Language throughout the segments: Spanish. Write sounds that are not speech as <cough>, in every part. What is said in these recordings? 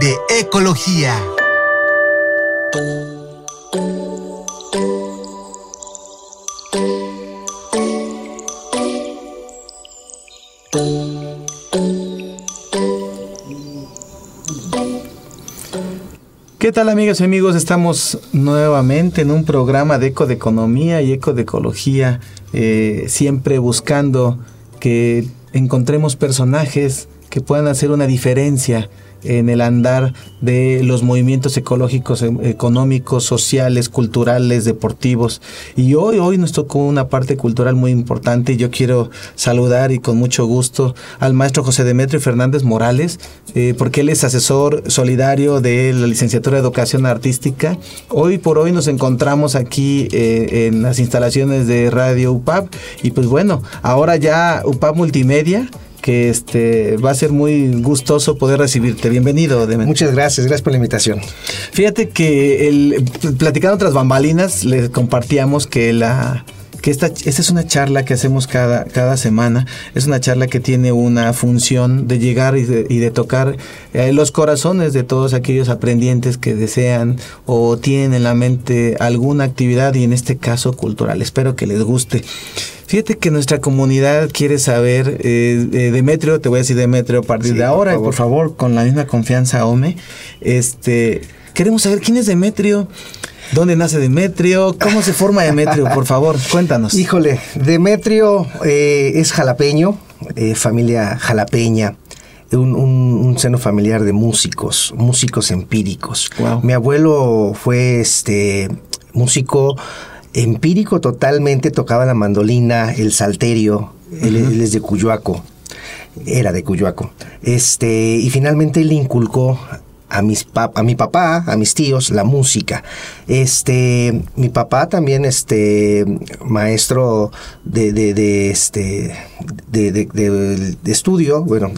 de ecología. ¿Qué tal amigas y amigos? Estamos nuevamente en un programa de eco de economía y eco de ecología, eh, siempre buscando que encontremos personajes que puedan hacer una diferencia en el andar de los movimientos ecológicos, em, económicos, sociales, culturales, deportivos. Y hoy, hoy nos tocó una parte cultural muy importante. Yo quiero saludar y con mucho gusto al maestro José Demetrio Fernández Morales, eh, porque él es asesor solidario de la licenciatura de Educación Artística. Hoy por hoy nos encontramos aquí eh, en las instalaciones de Radio UPAP y pues bueno, ahora ya UPAP Multimedia que este va a ser muy gustoso poder recibirte. Bienvenido, Demetrio. Muchas gracias, gracias por la invitación. Fíjate que el, platicando otras bambalinas, les compartíamos que la que esta, esta es una charla que hacemos cada, cada semana, es una charla que tiene una función de llegar y de, tocar eh, los corazones de todos aquellos aprendientes que desean o tienen en la mente alguna actividad y en este caso cultural. Espero que les guste. Fíjate que nuestra comunidad quiere saber, eh, Demetrio, te voy a decir Demetrio a partir de ahora, por favor. con la misma confianza, Ome. Este, queremos saber quién es Demetrio. ¿Dónde nace Demetrio? ¿Cómo se forma Demetrio? Por favor, cuéntanos. Híjole, Demetrio eh, es jalapeño, eh, familia jalapeña. Un, seno familiar de músicos, músicos empíricos. Mi abuelo fue este músico empírico totalmente, tocaba la mandolina, el salterio, él, es de Cuyoaco, era de Cuyoaco. Este, y finalmente él inculcó a, mis a mi papá, a mis tíos, la música. Este, mi papá también, este, maestro de, de, este, de, estudio, bueno,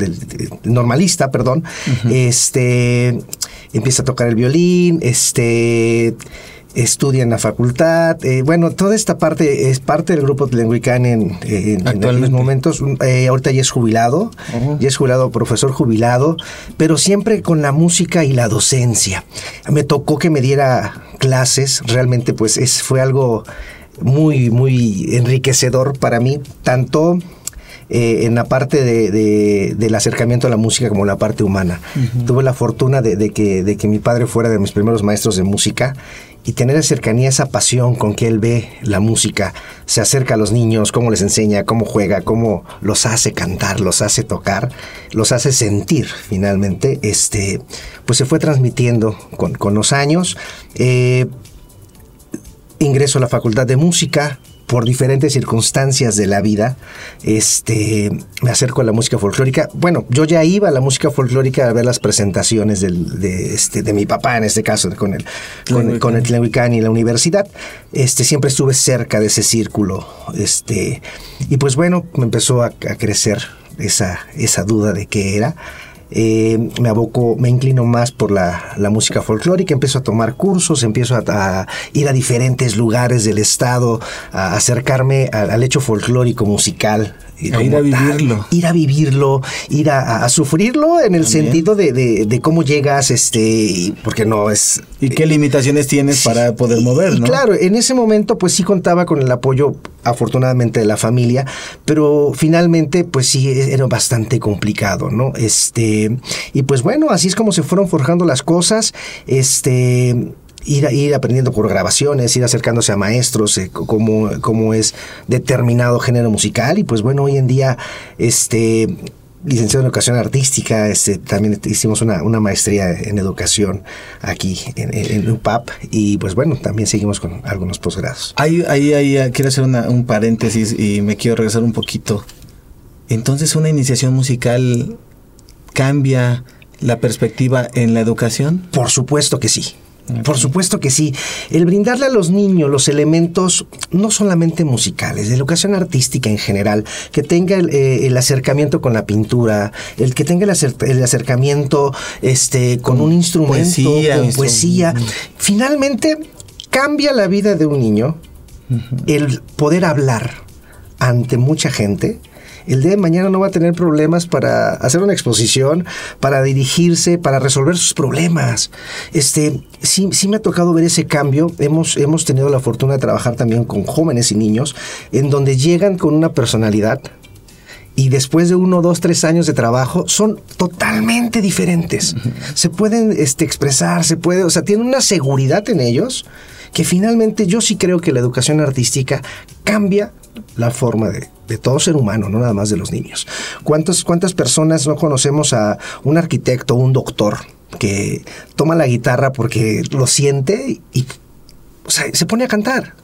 normalista, perdón, este, empieza a tocar el violín, este, estudia en la facultad. Eh, bueno, toda esta parte es parte del grupo Tlenguicán en, en, en momentos. Eh, ahorita ya es jubilado, ya es jubilado, profesor jubilado, pero siempre con la música y la docencia. Me tocó que me diera clases, realmente pues es, fue algo muy, muy enriquecedor para mí, tanto eh, en la parte de, del acercamiento a la música como la parte humana. Tuve la fortuna de, que, de que mi padre fuera de mis primeros maestros de música y tener esa cercanía, esa pasión con que él ve la música, se acerca a los niños, cómo les enseña, cómo juega, cómo los hace cantar, los hace tocar, los hace sentir finalmente, este, pues se fue transmitiendo con, los años. Eh, ingreso a la Facultad de Música, por diferentes circunstancias de la vida, este, me acerco a la música folclórica. Bueno, yo ya iba a la música folclórica a ver las presentaciones del, de, este, de mi papá, en este caso, con el, con, con el y la universidad. Este, siempre estuve cerca de ese círculo. Este, y pues bueno, me empezó a, a crecer esa, esa duda de qué era. Eh, me aboco, me inclino más por la, música folclórica, empiezo a tomar cursos, empiezo a, ir a diferentes lugares del estado, a acercarme al hecho folclórico musical ir a vivirlo. ir a vivirlo, ir a, sufrirlo en el sentido de, cómo llegas, este, porque no es... ¿Y qué limitaciones tienes para poder mover, ¿no? Claro, en ese momento pues sí contaba con el apoyo afortunadamente de la familia, pero finalmente pues sí era bastante complicado, ¿no? Este, y pues bueno, así es como se fueron forjando las cosas, este ir, ir aprendiendo por grabaciones, ir acercándose a maestros, eh, cómo, es determinado género musical. Y pues bueno, hoy en día, este licenciado en educación artística, este, también hicimos una, maestría en educación aquí en, UPAP y pues bueno, también seguimos con algunos posgrados. Ahí, ahí, ahí quiero hacer un paréntesis y me quiero regresar un poquito. Entonces una iniciación musical cambia la perspectiva en la educación? Por supuesto que sí. Por supuesto que sí. El brindarle a los niños los elementos no solamente musicales, de educación artística en general, que tenga el, eh, acercamiento con la pintura, el que tenga el, acercamiento este, con, un instrumento, con poesía, finalmente cambia la vida de un niño el poder hablar ante mucha gente el día de mañana no va a tener problemas para hacer una exposición, para dirigirse, para resolver sus problemas. Este, sí, sí me ha tocado ver ese cambio. Hemos, hemos tenido la fortuna de trabajar también con jóvenes y niños, en donde llegan con una personalidad, y después de uno, dos, tres años de trabajo son totalmente diferentes. Se pueden este, expresar, se puede, o sea, tienen una seguridad en ellos que finalmente yo sí creo que la educación artística cambia la forma de, todo ser humano, no nada más de los niños. ¿Cuántas, ¿Cuántas personas no conocemos a un arquitecto, un doctor, que toma la guitarra porque lo siente y se pone a cantar?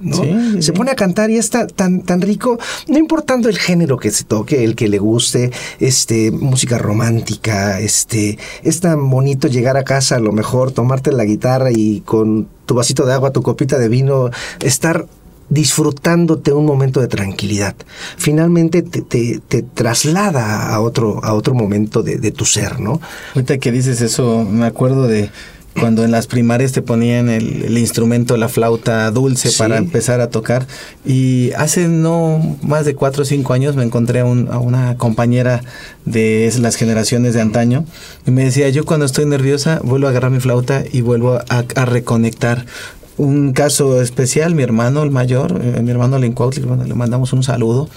¿no? Se pone a cantar y está tan, tan rico, no importando el género que se toque, el que le guste, este, música romántica, este, es tan bonito llegar a casa a lo mejor, tomarte la guitarra y con tu vasito de agua, tu copita de vino, estar disfrutándote un momento de tranquilidad. Finalmente te, te, traslada a otro, a otro momento de, de, tu ser, ¿no? Ahorita que dices eso, me acuerdo de cuando en las primarias te ponían el, instrumento, la flauta dulce para empezar a tocar. Y hace no más de cuatro o cinco años me encontré a, una compañera de las generaciones de antaño y me decía, yo cuando estoy nerviosa vuelvo a agarrar mi flauta y vuelvo a, reconectar. Un caso especial, mi hermano, el mayor, eh, mi hermano Lincuautli, bueno, le mandamos un saludo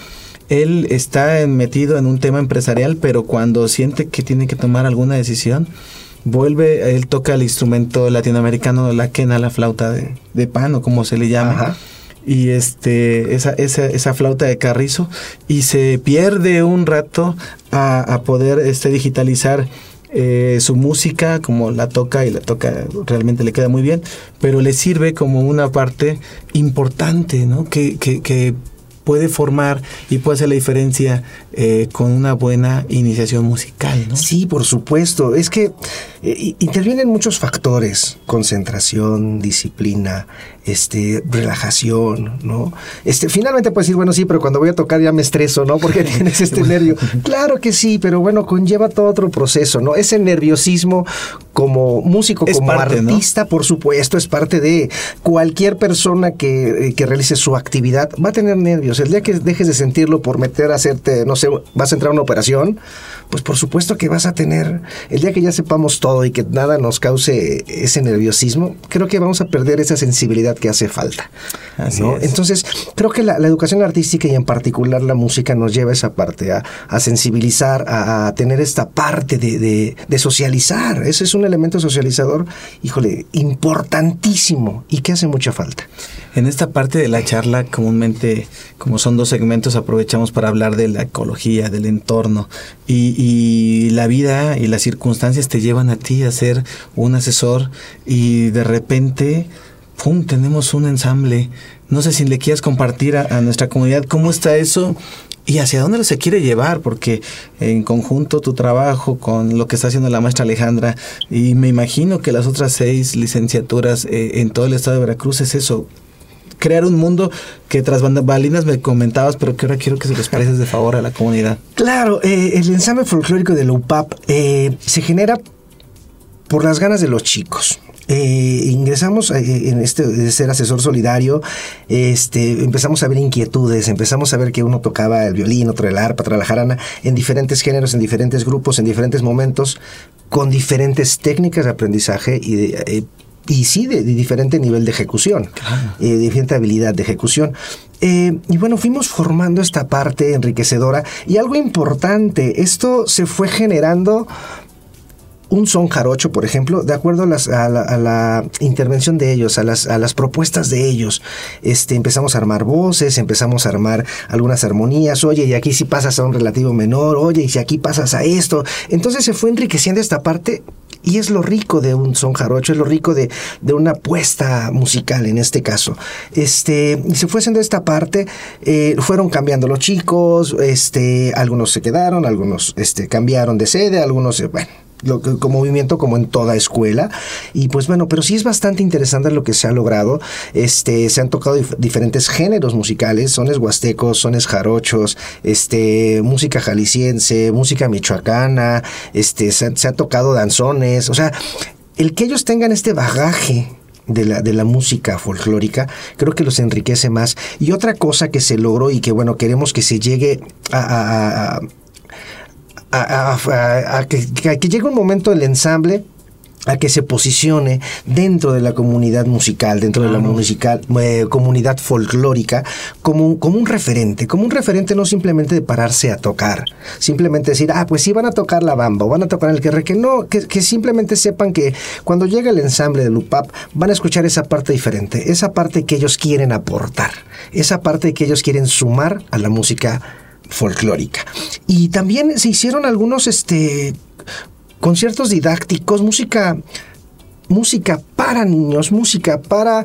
él está metido en un tema empresarial, pero cuando siente que tiene que tomar alguna decisión, vuelve, él toca el instrumento latinoamericano, la quena, la flauta de, de pan o como se le llama. Y este, esa, esa, esa, flauta de carrizo, y se pierde un rato a, poder este, digitalizar eh, su música, como la toca y la toca, realmente le queda muy bien, pero le sirve como una parte importante, ¿no? Que, que, puede formar y puede hacer la diferencia eh, con una buena iniciación musical. ¿no? Sí, por supuesto. Es que eh, intervienen muchos factores, concentración, disciplina, este, relajación, ¿no? Este, finalmente puedes decir, bueno, sí, pero cuando voy a tocar ya me estreso, ¿no? Porque <laughs> tienes este nervio. Claro que sí, pero bueno, conlleva todo otro proceso, ¿no? Ese nerviosismo como músico, como artista, por supuesto, es parte de cualquier persona que, eh, que realice su actividad, va a tener nervios. El día que dejes de sentirlo por meter a hacerte, no sé, vas a entrar a una operación, pues por supuesto que vas a tener, el día que ya sepamos todo y que nada nos cause ese nerviosismo, creo que vamos a perder esa sensibilidad que hace falta. Entonces, creo que la, educación artística y en particular la música nos lleva a esa parte, a, sensibilizar, a, tener esta parte de, de, socializar. Ese es un elemento socializador, híjole, importantísimo y que hace mucha falta. En esta parte de la charla, comúnmente, como son dos segmentos, aprovechamos para hablar de la ecología, del entorno. Y, y, la vida y las circunstancias te llevan a ti a ser un asesor y de repente ¡pum!, tenemos un ensamble. No sé si le quieras compartir a, nuestra comunidad cómo está eso y hacia dónde se quiere llevar, porque en conjunto tu trabajo con lo que está haciendo la maestra Alejandra y me imagino que las otras seis licenciaturas eh, en todo el estado de Veracruz es eso, crear un mundo que tras balinas me comentabas, pero que ahora quiero que se les pareces de favor a la comunidad. Claro, eh, el ensamble folclórico de la UPAP eh, se genera por las ganas de los chicos. Eh, ingresamos eh, en este de ser asesor solidario, este, empezamos a ver inquietudes, empezamos a ver que uno tocaba el violín, otro el arpa, otra la jarana, en diferentes géneros, en diferentes grupos, en diferentes momentos, con diferentes técnicas de aprendizaje y eh, y sí de, diferente nivel de ejecución, de diferente habilidad de ejecución. y bueno, fuimos formando esta parte enriquecedora y algo importante, esto se fue generando un son jarocho, por ejemplo, de acuerdo a, la, intervención de ellos, a las, a las propuestas de ellos, este, empezamos a armar voces, empezamos a armar algunas armonías, oye, y aquí si pasas a un relativo menor, oye, y si aquí pasas a esto. Entonces se fue enriqueciendo esta parte y es lo rico de un son jarocho, es lo rico de, una puesta musical en este caso. Este, y se fue haciendo esta parte, eh, fueron cambiando los chicos, este, algunos se quedaron, algunos este, cambiaron de sede, algunos, bueno, como movimiento como en toda escuela. Y pues bueno pero sí es bastante interesante lo que se ha logrado. Este se han tocado diferentes géneros musicales. Sones huastecos sones jarochos este música jalisciense música michoacana este se, se ha tocado danzones. O sea el que ellos tengan este bagaje de la, de la música folclórica, creo que los enriquece más. Y otra cosa que se logró y que, bueno, queremos que se llegue a, que, que llegue un momento el ensamble a que se posicione dentro de la comunidad musical, dentro de la musical, eh, comunidad folclórica, como, como un referente, como un referente no simplemente de pararse a tocar, simplemente decir, ah, pues sí van a tocar la bamba o van a tocar el que que no, que, que simplemente sepan que cuando llega el ensamble de Lupap van a escuchar esa parte diferente, esa parte que ellos quieren aportar, esa parte que ellos quieren sumar a la música folclórica. Y también se hicieron algunos este, conciertos didácticos, música música para niños, música para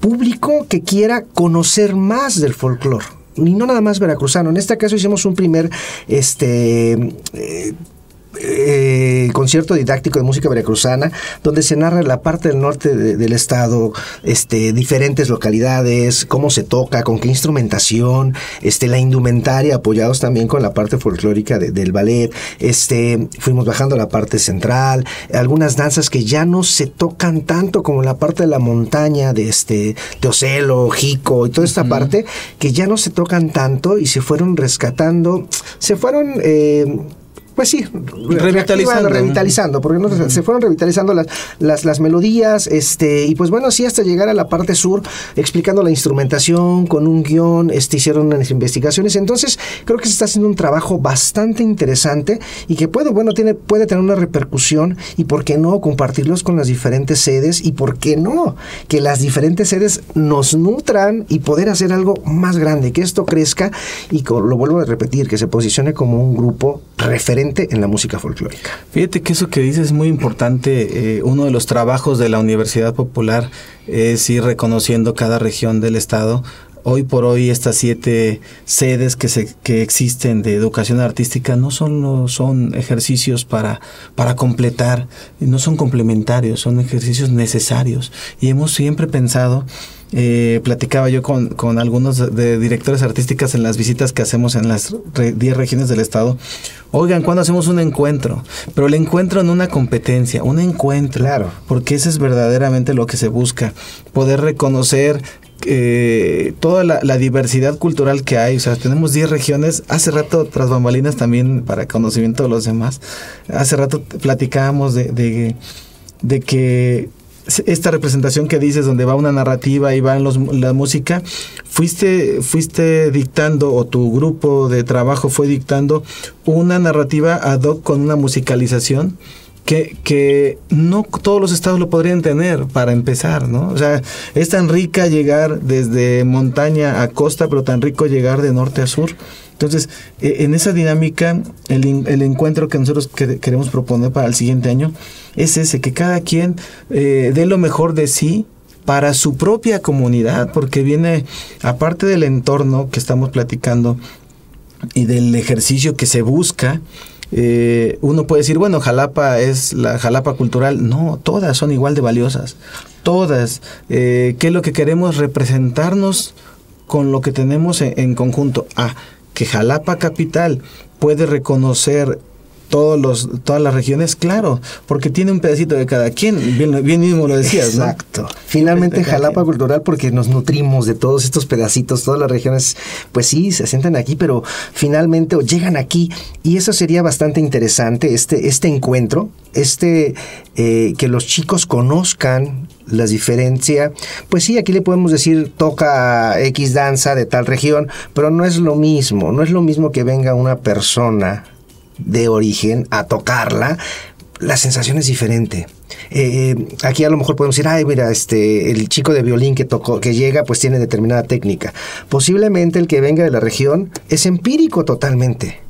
público que quiera conocer más del folclore. Y no nada más veracruzano. En este caso hicimos un primer este, eh, eh, concierto didáctico de música veracruzana, donde se narra la parte del norte del estado, este, diferentes localidades, cómo se toca, con qué instrumentación, este, la indumentaria, apoyados también con la parte folclórica del ballet. Este, fuimos bajando a la parte central, algunas danzas que ya no se tocan tanto como la parte de la montaña, de este, de Ocelo, Jico y toda esta parte, que ya no se tocan tanto y se fueron rescatando, se fueron eh, pues sí, revitalizando, revitalizando porque no, se fueron revitalizando las, las, las, melodías, este, y pues bueno, sí, hasta llegar a la parte sur, explicando la instrumentación, con un guion, este, hicieron unas investigaciones, entonces creo que se está haciendo un trabajo bastante interesante y que puede, bueno, tiene, puede tener una repercusión, y por qué no compartirlos con las diferentes sedes, y por qué no, que las diferentes sedes nos nutran y poder hacer algo más grande, que esto crezca, y lo vuelvo a repetir, que se posicione como un grupo referente en la música folclórica. Fíjate que eso que dices es muy importante. Eh, uno de los trabajos de la Universidad Popular es ir reconociendo cada región del Estado hoy por hoy estas siete sedes que, se, que existen de educación artística no solo son ejercicios para, para completar, no son complementarios, son ejercicios necesarios. Y hemos siempre pensado eh, platicaba yo con, con, algunos de directores artísticas en las visitas que hacemos en las 10 regiones del estado. Oigan, cuando hacemos un encuentro? Pero el encuentro en una competencia, un encuentro. Claro. Porque eso es verdaderamente lo que se busca. Poder reconocer eh, toda la, diversidad cultural que hay. O sea, tenemos 10 regiones. Hace rato, tras bambalinas, también para conocimiento de los demás, hace rato platicábamos de, de, de que esta representación que dices donde va una narrativa y va los, la música, fuiste, fuiste dictando o tu grupo de trabajo fue dictando una narrativa ad hoc con una musicalización que, que no todos los estados lo podrían tener para empezar, ¿no? O sea, es tan rica llegar desde montaña a costa, pero tan rico llegar de norte a sur. Entonces, e, en esa dinámica, el, el encuentro que nosotros queremos proponer para el siguiente año es ese, que cada quien eh, dé lo mejor de sí para su propia comunidad, porque viene, aparte del entorno que estamos platicando y del ejercicio que se busca, eh, uno puede decir, bueno, Jalapa es la Jalapa cultural. No, todas son igual de valiosas. Todas. Eh, ¿Qué es lo que queremos? Representarnos con lo que tenemos en, conjunto. Ah, que Jalapa Capital puede reconocer todos los, todas las regiones, claro, porque tiene un pedacito de cada quien, bien, bien mismo lo decías. Exacto. Finalmente Jalapa Cultural porque nos nutrimos de todos estos pedacitos, todas las regiones, pues sí, se sientan aquí, pero finalmente llegan aquí y eso sería bastante interesante, este, este encuentro, este, eh, que los chicos conozcan la diferencia, pues sí, aquí le podemos decir toca X danza de tal región, pero no es lo mismo, no es lo mismo que venga una persona de origen a tocarla, la sensación es diferente. Eh, aquí a lo mejor podemos decir, ay, mira, este, el chico de violín que tocó, que llega, pues tiene determinada técnica. Posiblemente el que venga de la región es empírico totalmente.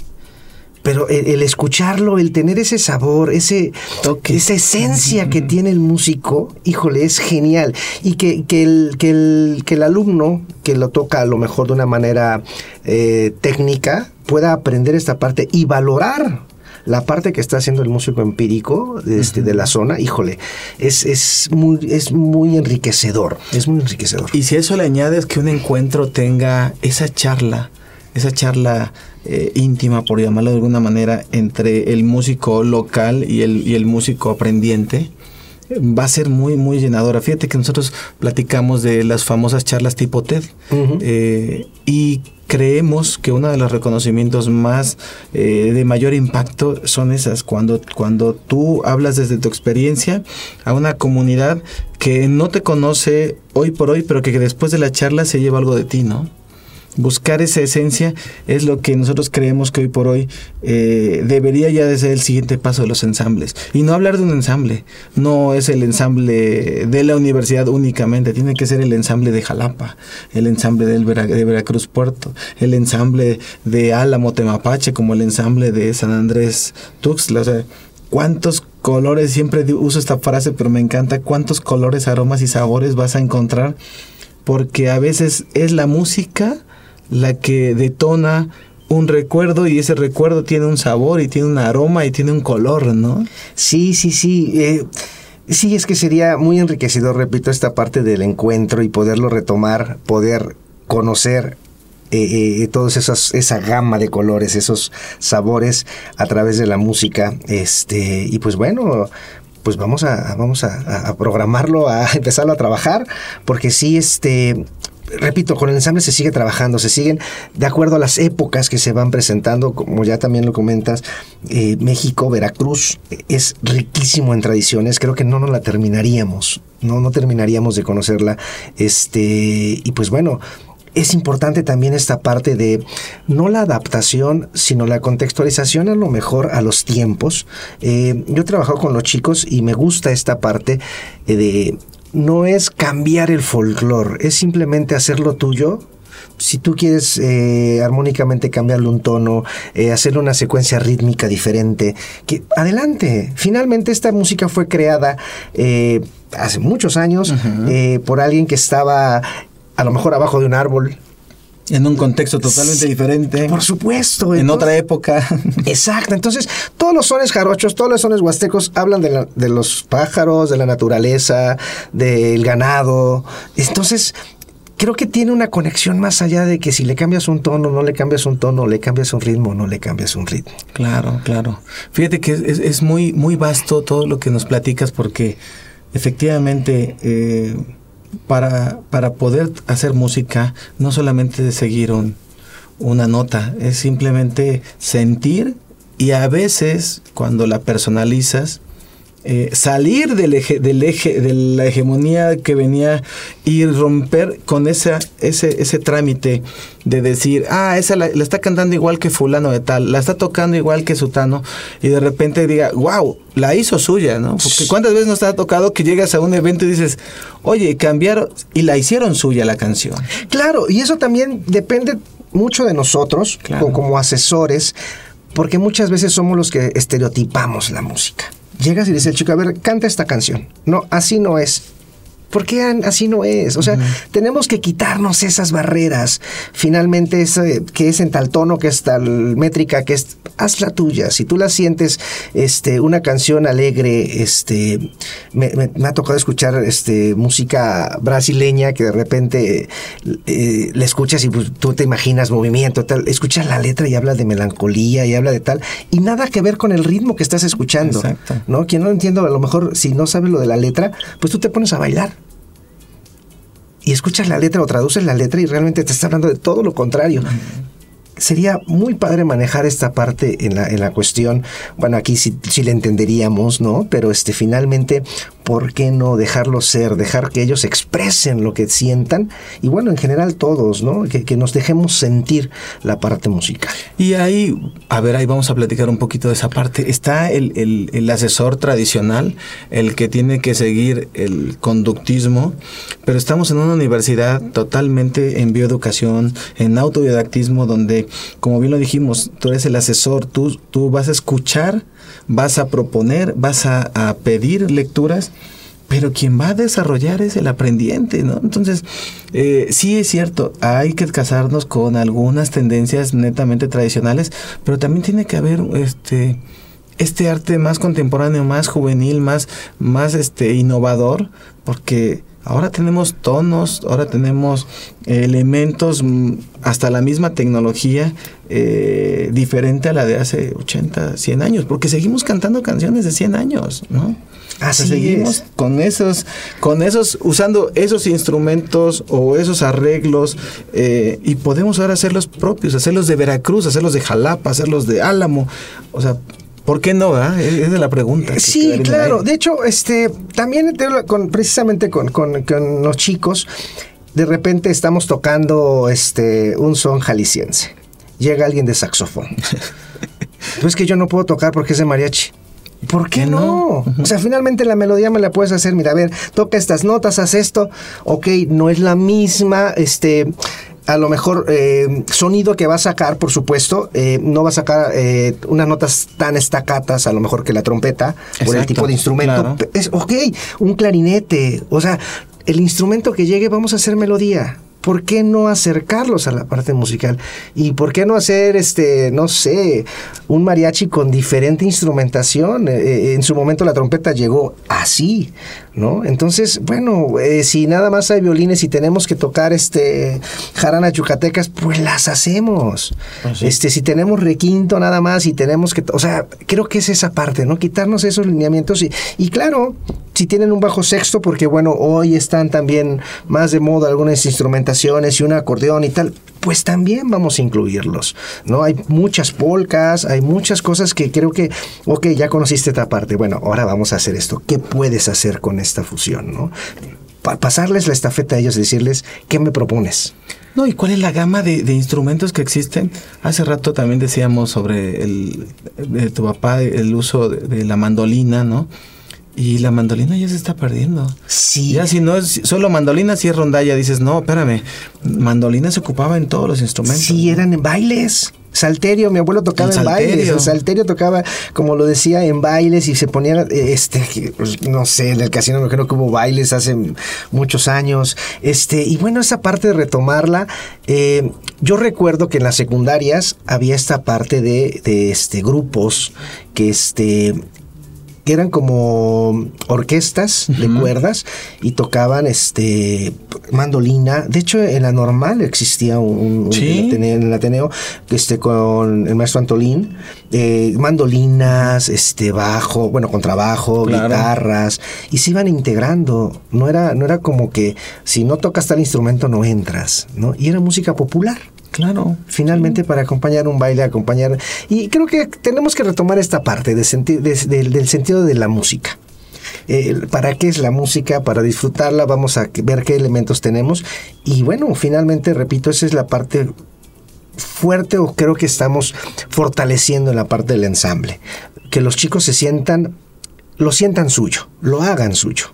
Pero el, escucharlo, el tener ese sabor, ese toque, esa esencia que tiene el músico, híjole, es genial. Y que, que, el, que, el, que el alumno que lo toca a lo mejor de una manera eh, técnica pueda aprender esta parte y valorar la parte que está haciendo el músico empírico este, de la zona, híjole, es, es, muy, es muy enriquecedor, es muy enriquecedor. Y si eso le añades que un encuentro tenga esa charla, esa charla eh, íntima, por llamarlo de alguna manera, entre el músico local y el, y el músico aprendiente, va a ser muy, muy llenadora. Fíjate que nosotros platicamos de las famosas charlas tipo TED eh, y creemos que uno de los reconocimientos más eh, de mayor impacto son esas, cuando, cuando tú hablas desde tu experiencia a una comunidad que no te conoce hoy por hoy, pero que después de la charla se lleva algo de ti, ¿no? Buscar esa esencia es lo que nosotros creemos que hoy por hoy eh, debería ya ser el siguiente paso de los ensambles. Y no hablar de un ensamble, no es el ensamble de la universidad únicamente, tiene que ser el ensamble de Jalapa, el ensamble del de Veracruz Puerto, el ensamble de Álamo Temapache, como el ensamble de San Andrés Tuxtla. O sea, ¿cuántos colores, siempre uso esta frase, pero me encanta, cuántos colores, aromas y sabores vas a encontrar? Porque a veces es la música la que detona un recuerdo y ese recuerdo tiene un sabor y tiene un aroma y tiene un color, ¿no? Sí, sí, sí. Eh, sí, es que sería muy enriquecedor, repito, esta parte del encuentro y poderlo retomar, poder conocer eh, eh toda esa gama de colores, esos sabores a través de la música. Este, y pues bueno, pues vamos a, vamos a, a, programarlo, a <laughs> empezarlo a trabajar, porque sí, este, repito, con el ensamble se sigue trabajando, se siguen de acuerdo a las épocas que se van presentando, como ya también lo comentas, eh, México, Veracruz es riquísimo en tradiciones, creo que no nos la terminaríamos, no, no terminaríamos de conocerla, este, y pues bueno, es importante también esta parte de no la adaptación, sino la contextualización a lo mejor a los tiempos. Eh, yo he trabajado con los chicos y me gusta esta parte eh, de no es cambiar el folclore, es simplemente hacerlo tuyo, si tú quieres eh, armónicamente cambiarle un tono, eh, hacerle una secuencia rítmica diferente, que adelante. Finalmente esta música fue creada eh, hace muchos años por alguien que estaba a lo mejor abajo de un árbol en un contexto totalmente diferente. Por supuesto. En otra época. <laughs> Exacto. Entonces, todos los sones jarochos, todos los sones huastecos hablan de, de los pájaros, de la naturaleza, del ganado. Entonces, creo que tiene una conexión más allá de que si le cambias un tono, no le cambias un tono, le cambias un ritmo, no le cambias un ritmo. Claro, claro. Fíjate que es, es muy, muy vasto todo lo que nos platicas porque efectivamente... Eh, para, para poder hacer música no solamente seguir una nota, es simplemente sentir y a veces cuando la personalizas, eh, salir del eje, del eje, de la hegemonía que venía y romper con esa, ese, ese trámite de decir, ah, esa la, está cantando igual que fulano de tal, la está tocando igual que sutano, y de repente diga, wow, la hizo suya, ¿no? Porque cuántas veces nos ha tocado que llegas a un evento y dices, oye, cambiaron y la hicieron suya la canción. Claro, y eso también depende mucho de nosotros como asesores, porque muchas veces somos los que estereotipamos la música. Llegas y dices chico, a ver, canta esta canción. No, así no es. ¿Por qué así no es? O sea, tenemos que quitarnos esas barreras. Finalmente, que es en tal tono, que es tal métrica, que es. Haz la tuya. Si tú la sientes, este, una canción alegre, este. Me, ha tocado escuchar este, música brasileña que de repente eh, le escuchas y pues, tú te imaginas movimiento, tal. Escuchas la letra y habla de melancolía y habla de tal. Y nada que ver con el ritmo que estás escuchando. Exacto. ¿No? Quien no entiendo, a lo mejor, si no sabe lo de la letra, pues tú te pones a bailar y escuchas la letra o traduces la letra y realmente te está hablando de todo lo contrario. Sería muy padre manejar esta parte en la, en la cuestión. Bueno, aquí sí, sí le entenderíamos, ¿no? Pero este, finalmente ¿por qué no dejarlo ser? Dejar que ellos expresen lo que sientan y bueno, en general todos, ¿no? Que, nos dejemos sentir la parte musical. Y ahí, a ver, ahí vamos a platicar un poquito de esa parte. Está el, el asesor tradicional, el que tiene que seguir el conductismo, pero estamos en una universidad totalmente en bioeducación, en autodidactismo, donde, como bien lo dijimos, tú eres el asesor, tú, tú vas a escuchar vas a proponer, vas a, pedir lecturas, pero quien va a desarrollar es el aprendiente, ¿no? Entonces, eh, sí es cierto, hay que casarnos con algunas tendencias netamente tradicionales, pero también tiene que haber este este arte más contemporáneo, más juvenil, más, más este, innovador, porque ahora tenemos tonos, ahora tenemos elementos, mm, hasta la misma tecnología eh, diferente a la de hace 80, 100 años, porque seguimos cantando canciones de 100 años, ¿no? Así seguimos es. con esos, con esos, usando esos instrumentos o esos arreglos eh, y podemos ahora hacerlos propios, hacerlos de Veracruz, hacerlos de Jalapa, hacerlos de Álamo, o sea, ¿Por qué no? Ah? Es de la pregunta. Sí, claro. De hecho, este, también con, precisamente con, con- con los chicos, de repente estamos tocando este, un son jalisciense. Llega alguien de saxofón. <laughs> pues que yo no puedo tocar porque es de mariachi. ¿Por qué ¿Qué no? no? O sea, finalmente la melodía me la puedes hacer. Mira, a ver, toca estas notas, haz esto. Ok, no es la misma, este, a lo mejor eh, sonido que va a sacar, por supuesto, eh, no va a sacar eh, unas notas tan estacatas, a lo mejor que la trompeta, por el tipo de instrumento. claro. Es, ok, un clarinete. O sea, el instrumento que llegue, vamos a hacer melodía. ¿Por qué no acercarlos a la parte musical? ¿Y por qué no hacer, este, no sé, un mariachi con diferente instrumentación? Eh, eh, en su momento la trompeta llegó así, ¿no? Entonces, bueno, eh, si nada más hay violines y tenemos que tocar, este, jaranas yucatecas, pues las hacemos. Ah. Este, si tenemos requinto nada más y tenemos que, o sea, creo que es esa parte, ¿no? Quitarnos esos lineamientos y, y claro, si tienen un bajo sexto, porque bueno, hoy están también más de moda algunas instrumentaciones y un acordeón y tal, pues también vamos a incluirlos, ¿no? Hay muchas polcas, hay muchas cosas que creo que, ok, ya conociste esta parte, bueno, ahora vamos a hacer esto, ¿qué puedes hacer con esta fusión, ¿no? Pa- pasarles la estafeta a ellos, decirles, ¿qué me propones? No, ¿y cuál es la gama de, instrumentos que existen? Hace rato también decíamos sobre el, de tu papá, el uso de la mandolina, ¿no? Y la mandolina ya se está perdiendo. Sí. Ya si no es solo mandolina, si es rondalla, dices, no, espérame, mandolina se ocupaba en todos los instrumentos. Sí, eran en bailes. Salterio, mi abuelo tocaba en bailes. salterio. El salterio tocaba, como lo decía, en bailes y se ponía, eh, este, no sé, en el casino me creo que hubo bailes hace muchos años. Este, y bueno, esa parte de retomarla, eh, yo recuerdo que en las secundarias había esta parte de, de este, grupos que este que eran como orquestas de cuerdas y tocaban este mandolina. De hecho, en la normal existía un, Sí. en, el Ateneo, en el Ateneo, este con el maestro Antolín, eh, mandolinas, este bajo, bueno, contrabajo, Claro. guitarras, y se iban integrando. No era, no era como que si no tocas tal instrumento no entras, ¿no? Y era música popular Claro. finalmente para acompañar un baile, acompañar... Y creo que tenemos que retomar esta parte de senti- de- del- del sentido de la música. Eh, ¿Para qué es la música? Para disfrutarla, vamos a ver qué elementos tenemos. Y bueno, finalmente, repito, esa es la parte fuerte o creo que estamos fortaleciendo en la parte del ensamble. Que los chicos se sientan, lo sientan suyo, lo hagan suyo.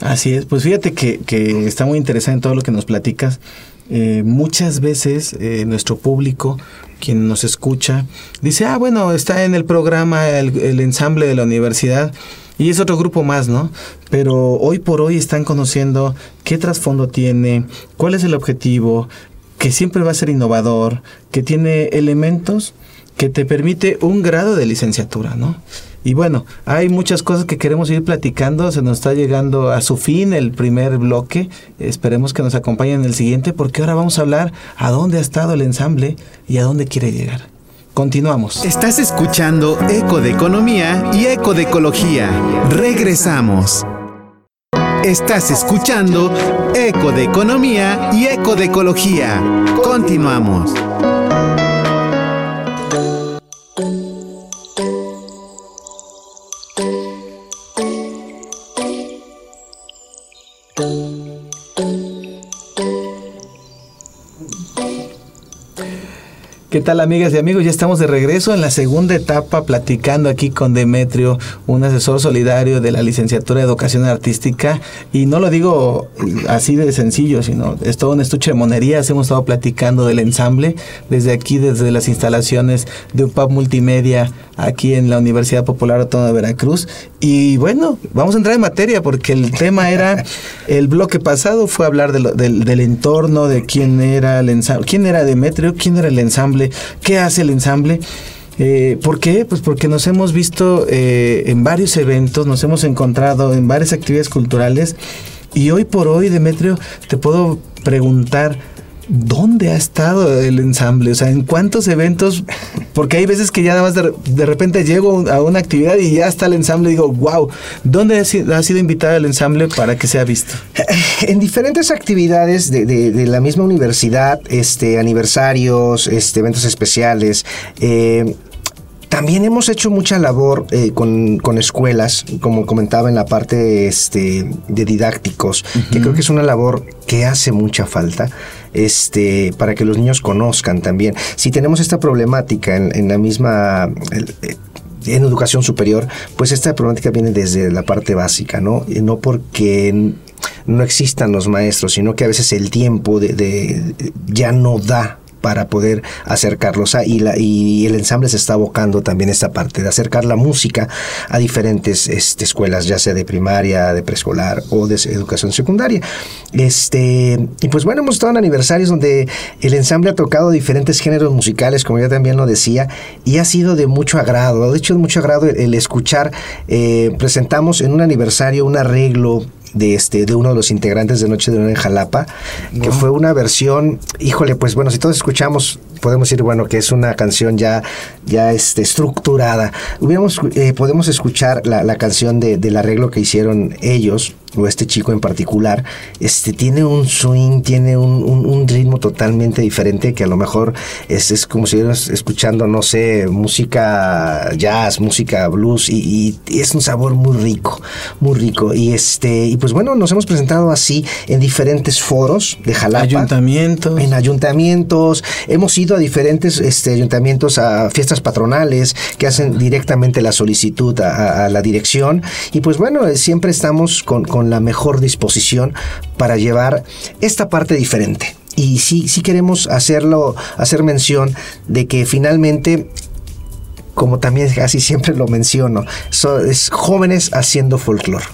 Así es, pues fíjate que, que está muy interesante todo lo que nos platicas. Eh, muchas veces eh, nuestro público, quien nos escucha, dice, ah, bueno, está en el programa el, el ensamble de la universidad y es otro grupo más, ¿no? Pero hoy por hoy están conociendo qué trasfondo tiene, cuál es el objetivo, que siempre va a ser innovador, que tiene elementos que te permite un grado de licenciatura, ¿no? Y bueno, hay muchas cosas que queremos ir platicando, se nos está llegando a su fin el primer bloque, esperemos que nos acompañen en el siguiente porque ahora vamos a hablar a dónde ha estado el ensamble y a dónde quiere llegar. Continuamos. Estás escuchando Eco de Economía y Eco de Ecología. Regresamos. Estás escuchando Eco de Economía y Eco de Ecología. Continuamos. ¿Qué tal amigas y amigos? Ya estamos de regreso en la segunda etapa platicando aquí con Demetrio, un asesor solidario de la licenciatura de Educación Artística. Y no lo digo así de sencillo, sino es todo un estuche de monerías. Hemos estado platicando del ensamble desde aquí, desde las instalaciones de UPAP Multimedia aquí en la Universidad Popular Autónoma de Veracruz. Y bueno, vamos a entrar en materia porque el tema era, el bloque pasado fue hablar del, del entorno, de quién era el ensamble, quién era Demetrio, quién era el ensamble, qué hace el ensamble. Eh, ¿Por qué? Pues porque nos hemos visto eh, en varios eventos, nos hemos encontrado en varias actividades culturales y hoy por hoy, Demetrio, te puedo preguntar, ¿dónde ha estado el ensamble? O sea, ¿en cuántos eventos? Porque hay veces que ya nada más de, repente llego a una actividad y ya está el ensamble y digo, wow, ¿dónde ha sido, invitado el ensamble para que sea visto? <laughs> En diferentes actividades de, la misma universidad, este, aniversarios, este, eventos especiales, eh, también hemos hecho mucha labor eh, con, escuelas, como comentaba en la parte este, de didácticos, que creo que es una labor que hace mucha falta este, para que los niños conozcan también. Si tenemos esta problemática en, la misma... Eh, en educación superior, pues esta problemática viene desde la parte básica, ¿no? No porque no existan los maestros, sino que a veces el tiempo de ya no da para poder acercarlos a, y, la, y el ensamble se está abocando también esta parte de acercar la música a diferentes este, escuelas, ya sea de primaria, de preescolar o de educación secundaria. Este, y pues bueno, hemos estado en aniversarios donde el ensamble ha tocado diferentes géneros musicales, como ya también lo decía, y ha sido de mucho agrado, de hecho de mucho agrado el, escuchar, eh, presentamos en un aniversario un arreglo de este de uno de los integrantes de Noche de Luna en Jalapa, que fue una versión, híjole, pues bueno, si todos escuchamos, podemos decir, bueno, que es una canción ya, ya este, estructurada. Hubiéramos, eh, podemos escuchar la, la canción de, del arreglo que hicieron ellos, o este chico en particular, este, tiene un swing, tiene un, un, ritmo totalmente diferente que a lo mejor es, es como si estuvieras escuchando, no sé, música jazz, música blues, y, y, es un sabor muy rico, muy rico. Y este, y pues bueno, nos hemos presentado así en diferentes foros de Jalapa. Ayuntamientos. En ayuntamientos. Hemos ido a diferentes este, ayuntamientos, a fiestas patronales que hacen directamente la solicitud a, a la dirección. Y pues bueno, siempre estamos con, con la mejor disposición para llevar esta parte diferente. Y sí, sí queremos hacerlo, hacer mención de que finalmente como también casi siempre lo menciono, es jóvenes haciendo folclore.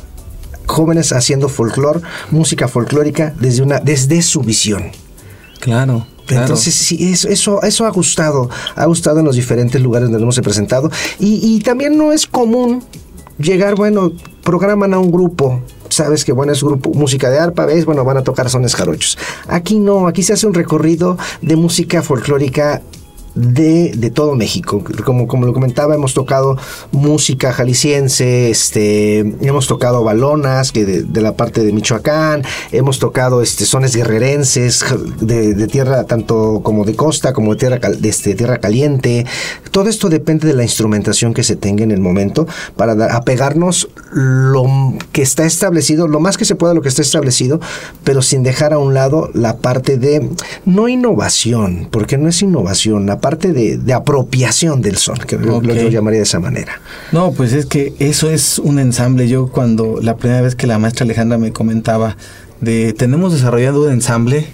Jóvenes haciendo folclore, música folclórica desde, una, desde su visión. Claro. Entonces, sí, eso, eso, ha gustado, ha gustado en los diferentes lugares donde hemos presentado. Y, y también no es común llegar, bueno, programan a un grupo, sabes que bueno es grupo música de arpa, ves, bueno, van a tocar sones jarochos. Aquí no, aquí se hace un recorrido de música folclórica de, de, todo México. Como, como lo comentaba, hemos tocado música jalisciense, este, hemos tocado balonas que de, la parte de Michoacán, hemos tocado este, sones guerrerenses de, tierra tanto como de costa como de tierra, este, tierra caliente. Todo esto depende de la instrumentación que se tenga en el momento para apegarnos lo que está establecido, lo más que se pueda lo que está establecido, pero sin dejar a un lado la parte de no innovación, porque no es innovación, la parte de, apropiación del son, que lo, yo llamaría de esa manera. No, pues es que eso es un ensamble. Yo cuando la primera vez que la maestra Alejandra me comentaba de tenemos desarrollado un ensamble,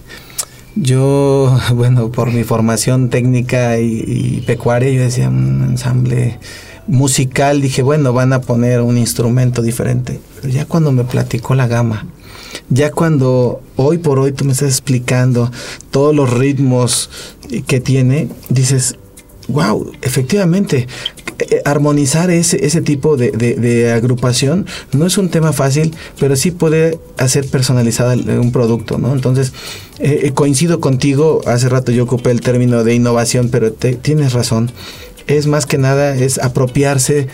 yo, <laughs> bueno, por mi formación técnica y, pecuaria, yo decía un ensamble musical, dije, bueno, van a poner un instrumento diferente. Pero ya cuando me platicó la gama, ya cuando hoy por hoy tú me estás explicando todos los ritmos que tiene, dices, wow, efectivamente, eh, armonizar ese, ese tipo de, agrupación no es un tema fácil, pero sí puede hacer personalizada un producto, ¿no? Entonces, eh, eh, coincido contigo, hace rato yo ocupé el término de innovación, pero tienes razón. Es más que nada, es apropiarse,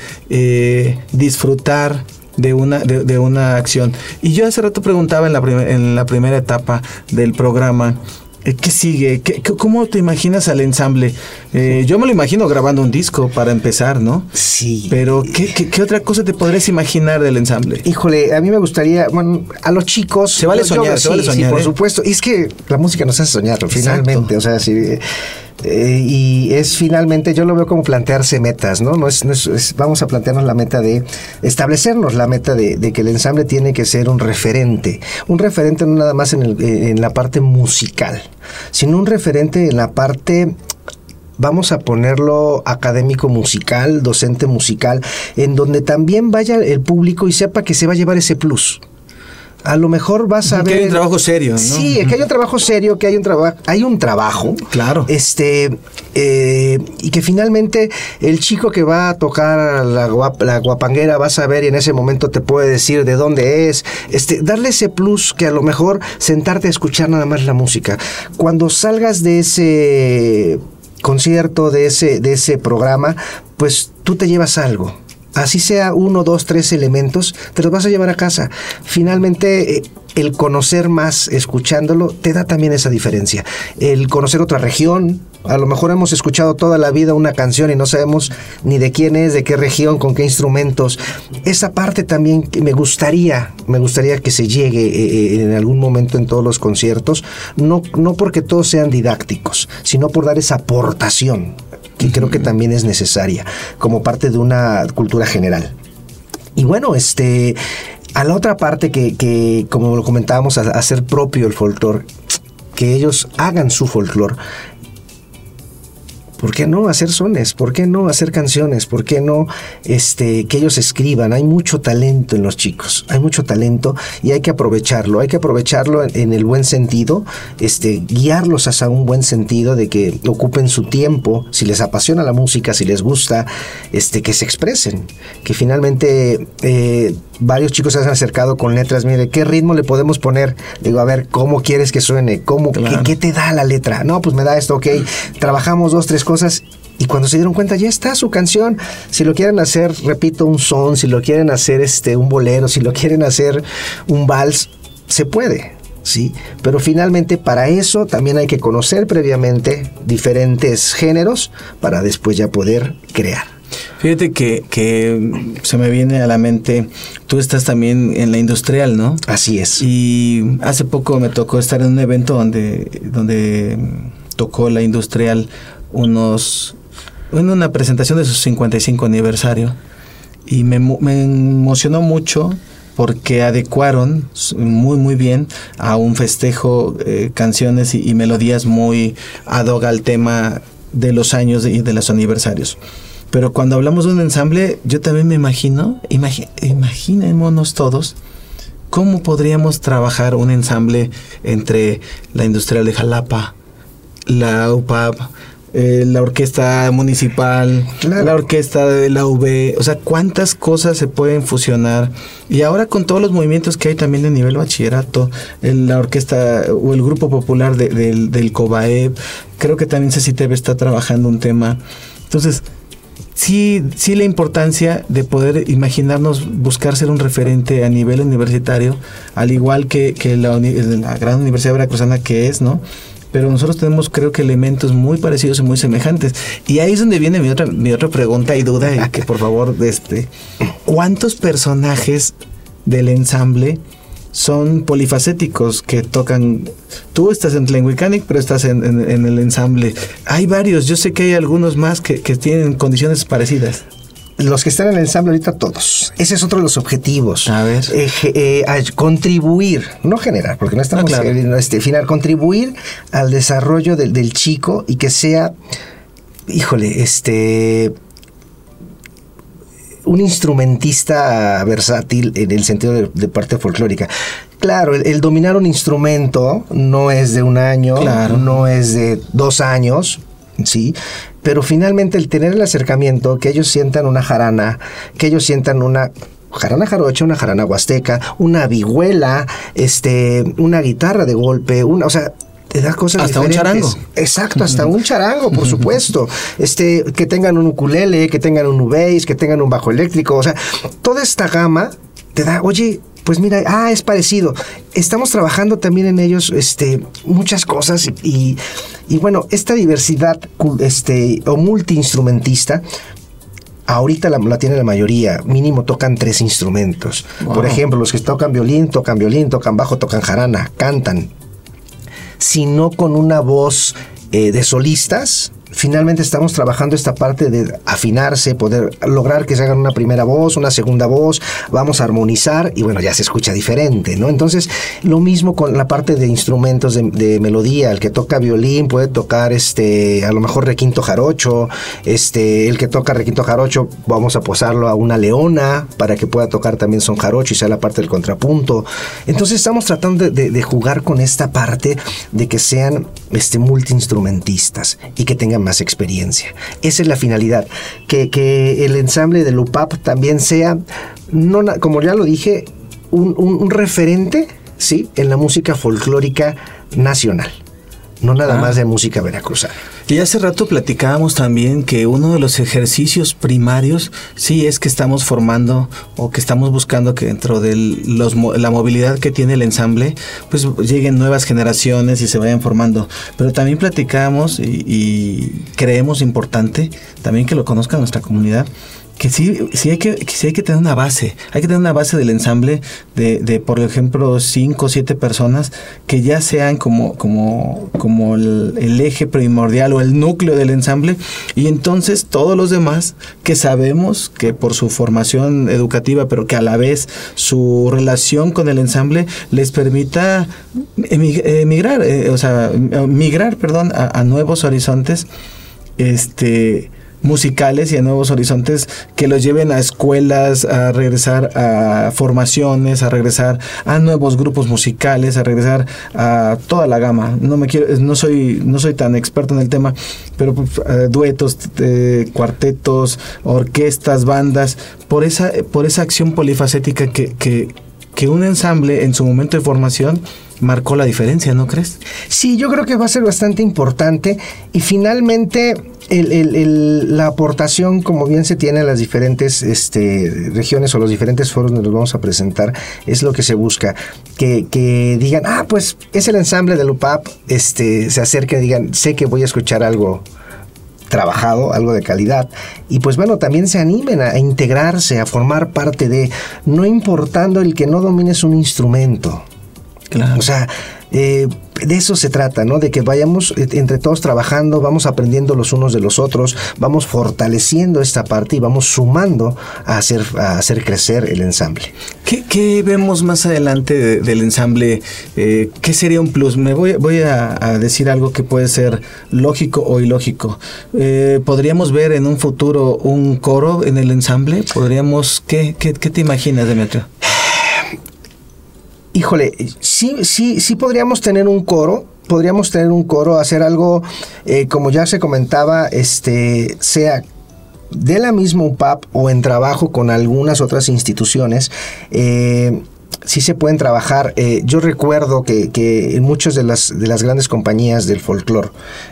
disfrutar, de una, de, una acción. Y yo hace rato preguntaba en la, en la primera etapa del programa, eh, ¿Qué sigue? ¿Qué, ¿Cómo te imaginas al ensamble? Eh, yo me lo imagino grabando un disco para empezar, ¿no? Sí. Pero ¿qué, qué, otra cosa te podrías imaginar del ensamble? Híjole, a mí me gustaría, bueno, a los chicos... Se vale soñar, se vale soñar. Sí, por ¿eh? supuesto. Y es que la música nos hace soñar, finalmente. O sea, sí eh, y es finalmente, yo lo veo como plantearse metas, ¿no? no, es, vamos a plantearnos la meta de establecernos la meta de, que el ensamble tiene que ser un referente. Un referente no nada más en, en la parte musical, sino un referente en la parte vamos a ponerlo académico musical, docente musical, en donde también vaya el público y sepa que se va a llevar ese plus A lo mejor vas a ver. Que hay un trabajo serio, ¿no? Sí, que hay un trabajo serio, que hay un trabajo. Hay un trabajo. Claro. Este. Eh, y que finalmente el chico que va a tocar la, la guapanguera va a saber y en ese momento te puede decir de dónde es. Este, darle ese plus que a lo mejor sentarte a escuchar nada más la música. Cuando salgas de ese concierto, de ese, de ese programa, pues tú te llevas algo así sea uno, dos, tres elementos, te los vas a llevar a casa. Finalmente, eh, el conocer más escuchándolo te da también esa diferencia. El conocer otra región, a lo mejor hemos escuchado toda la vida una canción y no sabemos ni de quién es, de qué región, con qué instrumentos. Esa parte también me gustaría, me gustaría que se llegue eh, eh, en algún momento en todos los conciertos, no, no porque todos sean didácticos, sino por dar esa aportación que creo que también es necesaria como parte de una cultura general. Y bueno, este, a la otra parte que, que como lo comentábamos, hacer propio el folclore, que ellos hagan su folclore, ¿Por qué no hacer sones? ¿Por qué no hacer canciones? ¿Por qué no este, que ellos escriban? Hay mucho talento en los chicos, hay mucho talento y hay que aprovecharlo, hay que aprovecharlo en, el buen sentido, este, guiarlos hacia un buen sentido de que ocupen su tiempo, si les apasiona la música, si les gusta, este, que se expresen, que finalmente eh, varios chicos se han acercado con letras, mire, ¿qué ritmo le podemos poner? Digo, a ver, ¿cómo quieres que suene? ¿Cómo, ¿qué, ¿qué, te da la letra? No, pues me da esto, ok, trabajamos dos, tres cosas y cuando se dieron cuenta ya está su canción. Si lo quieren hacer, repito, un son, si lo quieren hacer este un bolero, si lo quieren hacer un vals, se puede. ¿sí? Pero finalmente para eso también hay que conocer previamente diferentes géneros para después ya poder crear. Fíjate que, que, se me viene a la mente, tú estás también en la industrial, ¿no? Así es. Y hace poco me tocó estar en un evento donde, donde tocó la industrial unos en una presentación de su 55 aniversario y me, emocionó mucho porque adecuaron muy muy bien a un festejo eh, canciones y, melodías muy ad hoc al tema de los años y de, los aniversarios. Pero cuando hablamos de un ensamble, yo también me imagino, imaginémonos todos, cómo podríamos trabajar un ensamble entre la Industrial de Jalapa, la UPAP, eh, la orquesta municipal, la orquesta de la UV, o sea, cuántas cosas se pueden fusionar. Y ahora con todos los movimientos que hay también a nivel bachillerato, la orquesta o el grupo popular del, del COBAEB, creo que también CCTV está trabajando un tema. Entonces, sí, sí la importancia de poder imaginarnos buscar ser un referente a nivel universitario, al igual que, que la, gran Universidad Veracruzana que es, ¿no? pero nosotros tenemos creo que elementos muy parecidos y muy semejantes. Y ahí es donde viene mi otra, mi otra pregunta y duda, que por favor, este, ¿cuántos personajes del ensamble son polifacéticos que tocan. Tú estás en Tlenguicanic, pero estás en, el ensamble. Hay varios, yo sé que hay algunos más que, que tienen condiciones parecidas los que están en el ensamble ahorita todos. Ese es otro de los objetivos. A ver. Eh, eh, contribuir, no generar, porque no estamos no, claro. este final, contribuir al desarrollo del, del, chico y que sea, híjole, este un instrumentista versátil en el sentido de, parte folclórica. Claro, el, dominar un instrumento no es de un año, claro. no es de dos años, ¿sí? Pero finalmente el tener el acercamiento, que ellos sientan una jarana, que ellos sientan una jarana jarocha, una jarana huasteca, una vihuela, este, una guitarra de golpe, una, o sea, te da cosas hasta un charango. Exacto, hasta un charango, por supuesto. Este, que tengan un ukulele, que tengan un bass, que tengan un bajo eléctrico, o sea, toda esta gama te da, oye, pues mira, ah, es parecido. Estamos trabajando también en ellos este, muchas cosas y, y bueno, esta diversidad este, o multiinstrumentista, ahorita la, tiene la mayoría, mínimo tocan tres instrumentos. Por ejemplo, los que tocan violín, tocan violín, tocan bajo, tocan jarana, cantan. Si no con una voz eh, de solistas, finalmente estamos trabajando esta parte de afinarse, poder lograr que se hagan una primera voz, una segunda voz, vamos a armonizar y bueno, ya se escucha diferente, ¿no? Entonces, lo mismo con la parte de instrumentos de, melodía, el que toca violín puede tocar este, a lo mejor requinto jarocho, este, el que toca requinto jarocho, vamos a posarlo a una leona para que pueda tocar también son jarocho y sea la parte del contrapunto. Entonces estamos tratando de, jugar con esta parte de que sean este, multiinstrumentistas y que tengan más experiencia. Esa es la finalidad, que, que el ensamble de Lupap también sea, no, como ya lo dije, un, un referente ¿sí? en la música folclórica nacional no nada ah. más de música veracruzana. Y hace rato platicábamos también que uno de los ejercicios primarios sí es que estamos formando o que estamos buscando que dentro de los, la movilidad que tiene el ensamble, pues lleguen nuevas generaciones y se vayan formando. Pero también platicábamos y, y creemos importante también que lo conozca nuestra comunidad que sí, sí hay que, sí hay que tener una base, hay que tener una base del ensamble de, de por ejemplo, cinco o siete personas que ya sean como, como, como el, eje primordial o el núcleo del ensamble. Y entonces todos los demás que sabemos que por su formación educativa, pero que a la vez su relación con el ensamble les permita emigrar, eh, o sea, migrar, perdón, a nuevos horizontes, este musicales y a nuevos horizontes que los lleven a escuelas, a regresar a formaciones, a regresar a nuevos grupos musicales, a regresar a toda la gama. No me quiero, no soy, no soy tan experto en el tema, pero pues, eh, duetos, eh, cuartetos, orquestas, bandas, por esa, por esa acción polifacética que, que, que un ensamble en su momento de formación marcó la diferencia, ¿no crees? Sí, yo creo que va a ser bastante importante y finalmente la aportación, como bien se tiene en las diferentes este, regiones o los diferentes foros donde nos vamos a presentar, es lo que se busca. Que, digan, ah, pues es el ensamble de Lupap, este, se acerquen y digan, sé que voy a escuchar algo trabajado, algo de calidad. Y pues bueno, también se animen a, integrarse, a formar parte de, no importando el que no domines un instrumento. Claro. O sea, eh, de eso se trata, ¿no? De que vayamos eh, entre todos trabajando, vamos aprendiendo los unos de los otros, vamos fortaleciendo esta parte y vamos sumando a hacer, a hacer crecer el ensamble. ¿Qué, vemos más adelante del ensamble? Eh, ¿Qué sería un plus? Me voy, voy a, decir algo que puede ser lógico o ilógico. ¿Podríamos ver en un futuro un coro en el ensamble? ¿Podríamos, qué, qué, qué te imaginas, Demetrio? Híjole, sí, sí, sí podríamos tener un coro, podríamos tener un coro, hacer algo, eh, como ya se comentaba, este, sea de la misma UPAP o en trabajo con algunas otras instituciones. Eh, sí se pueden trabajar. Eh, yo recuerdo que, que, en muchas de las, de las grandes compañías del folclore,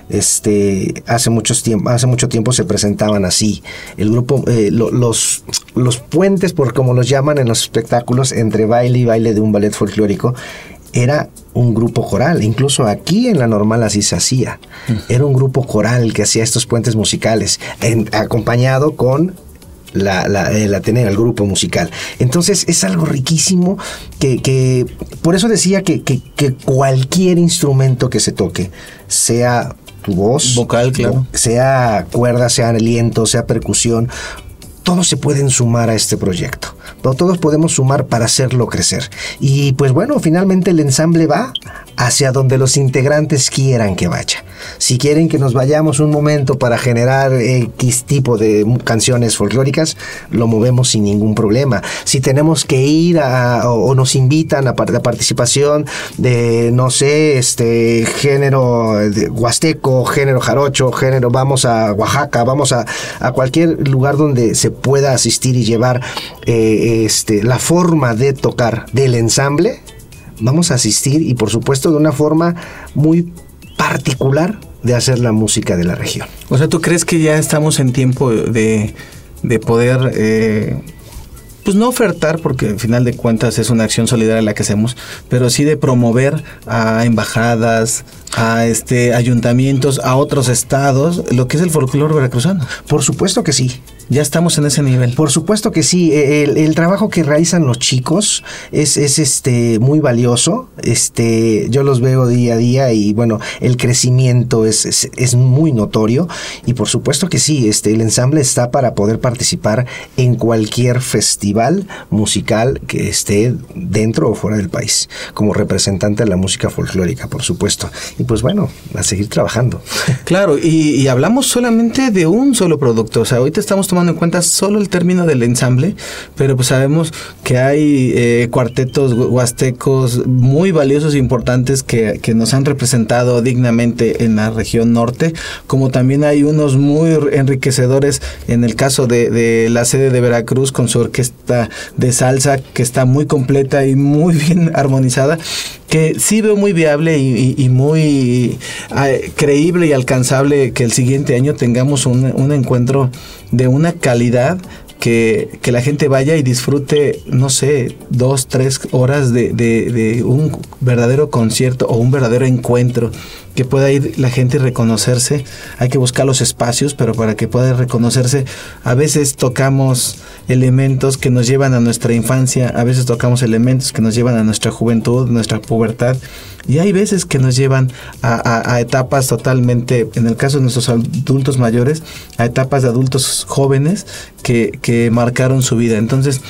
este, hace, muchos tiempo, hace mucho tiempo se presentaban así. El grupo, eh, los, los puentes, por como los llaman en los espectáculos, entre baile y baile de un ballet folclórico, era un grupo coral. Incluso aquí en la normal así se hacía. Mm. Era un grupo coral que hacía estos puentes musicales, acompañado con la, la, el Ateneo, el grupo musical. Entonces es algo riquísimo que, por eso decía que, que, cualquier instrumento que se toque, sea tu voz, vocal, claro, sea cuerda, sea aliento, sea percusión, todos se pueden sumar a este proyecto. Todos podemos sumar para hacerlo crecer. Y pues bueno, finalmente el ensamble va hacia donde los integrantes quieran que vaya. Si quieren que nos vayamos un momento para generar X tipo de canciones folclóricas, lo movemos sin ningún problema. Si tenemos que ir a, o, nos invitan a la participación de, no sé, este género huasteco, género jarocho, género, vamos a Oaxaca, vamos a, a cualquier lugar donde se pueda asistir y llevar eh, este, la forma de tocar del ensamble, vamos a asistir y por supuesto de una forma muy particular de hacer la música de la región. O sea, ¿tú crees que ya estamos en tiempo de, de poder eh, pues no ofertar, porque al final de cuentas es una acción solidaria la que hacemos, pero sí de promover a embajadas, a este ayuntamientos, a otros estados, lo que es el folclore veracruzano. Por supuesto que sí. Ya estamos en ese nivel. Por supuesto que sí. E, el, trabajo que realizan los chicos es, es, este muy valioso. Este, yo los veo día a día y bueno, el crecimiento es, es, muy notorio. Y por supuesto que sí, este, el ensamble está para poder participar en cualquier festival musical que esté dentro o fuera del país, como representante de la música folclórica, por supuesto. Y pues bueno, a seguir trabajando. Claro, y, y hablamos solamente de un solo producto. O sea, ahorita estamos tomando en cuenta solo el término del ensamble, pero pues sabemos que hay eh, cuartetos huastecos muy valiosos e importantes que, que, nos han representado dignamente en la región norte, como también hay unos muy enriquecedores en el caso de, de la sede de Veracruz con su orquesta de salsa que está muy completa y muy <laughs> bien armonizada que sí veo muy viable y, muy ah, creíble y alcanzable que el siguiente año tengamos un, un encuentro de una calidad que, que, la gente vaya y disfrute, no sé, dos, tres horas de, de, un verdadero concierto o un verdadero encuentro, que pueda ir la gente y reconocerse. Hay que buscar los espacios, pero para que pueda reconocerse, a veces tocamos elementos que nos llevan a nuestra infancia, a veces tocamos elementos que nos llevan a nuestra juventud, nuestra pubertad, y hay veces que nos llevan a, etapas totalmente, en el caso de nuestros adultos mayores, a etapas de adultos jóvenes que, que marcaron su vida. Entonces,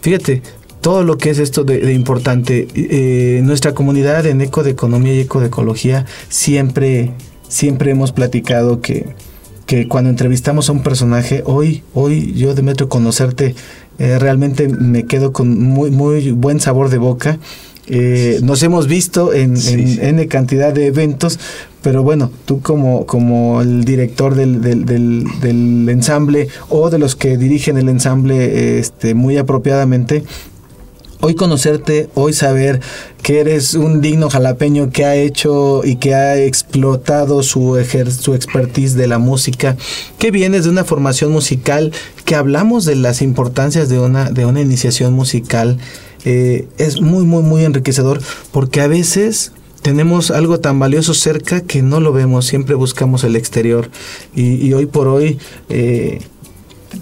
fíjate, todo lo que es esto de, importante, eh, nuestra comunidad en eco de economía y eco de ecología siempre, siempre hemos platicado que que cuando entrevistamos a un personaje, hoy, hoy yo Demetrio conocerte, eh, realmente me quedo con muy, muy buen sabor de boca. Eh, nos hemos visto en, N cantidad de eventos, pero bueno, tú como, como el director del, del, del, ensamble o de los que dirigen el ensamble este, muy apropiadamente, hoy conocerte, hoy saber que eres un digno jalapeño que ha hecho y que ha explotado su, su expertise de la música, que vienes de una formación musical, que hablamos de las importancias de una, de una iniciación musical, eh, es muy, muy, muy enriquecedor porque a veces tenemos algo tan valioso cerca que no lo vemos, siempre buscamos el exterior. Y, hoy por hoy... Eh,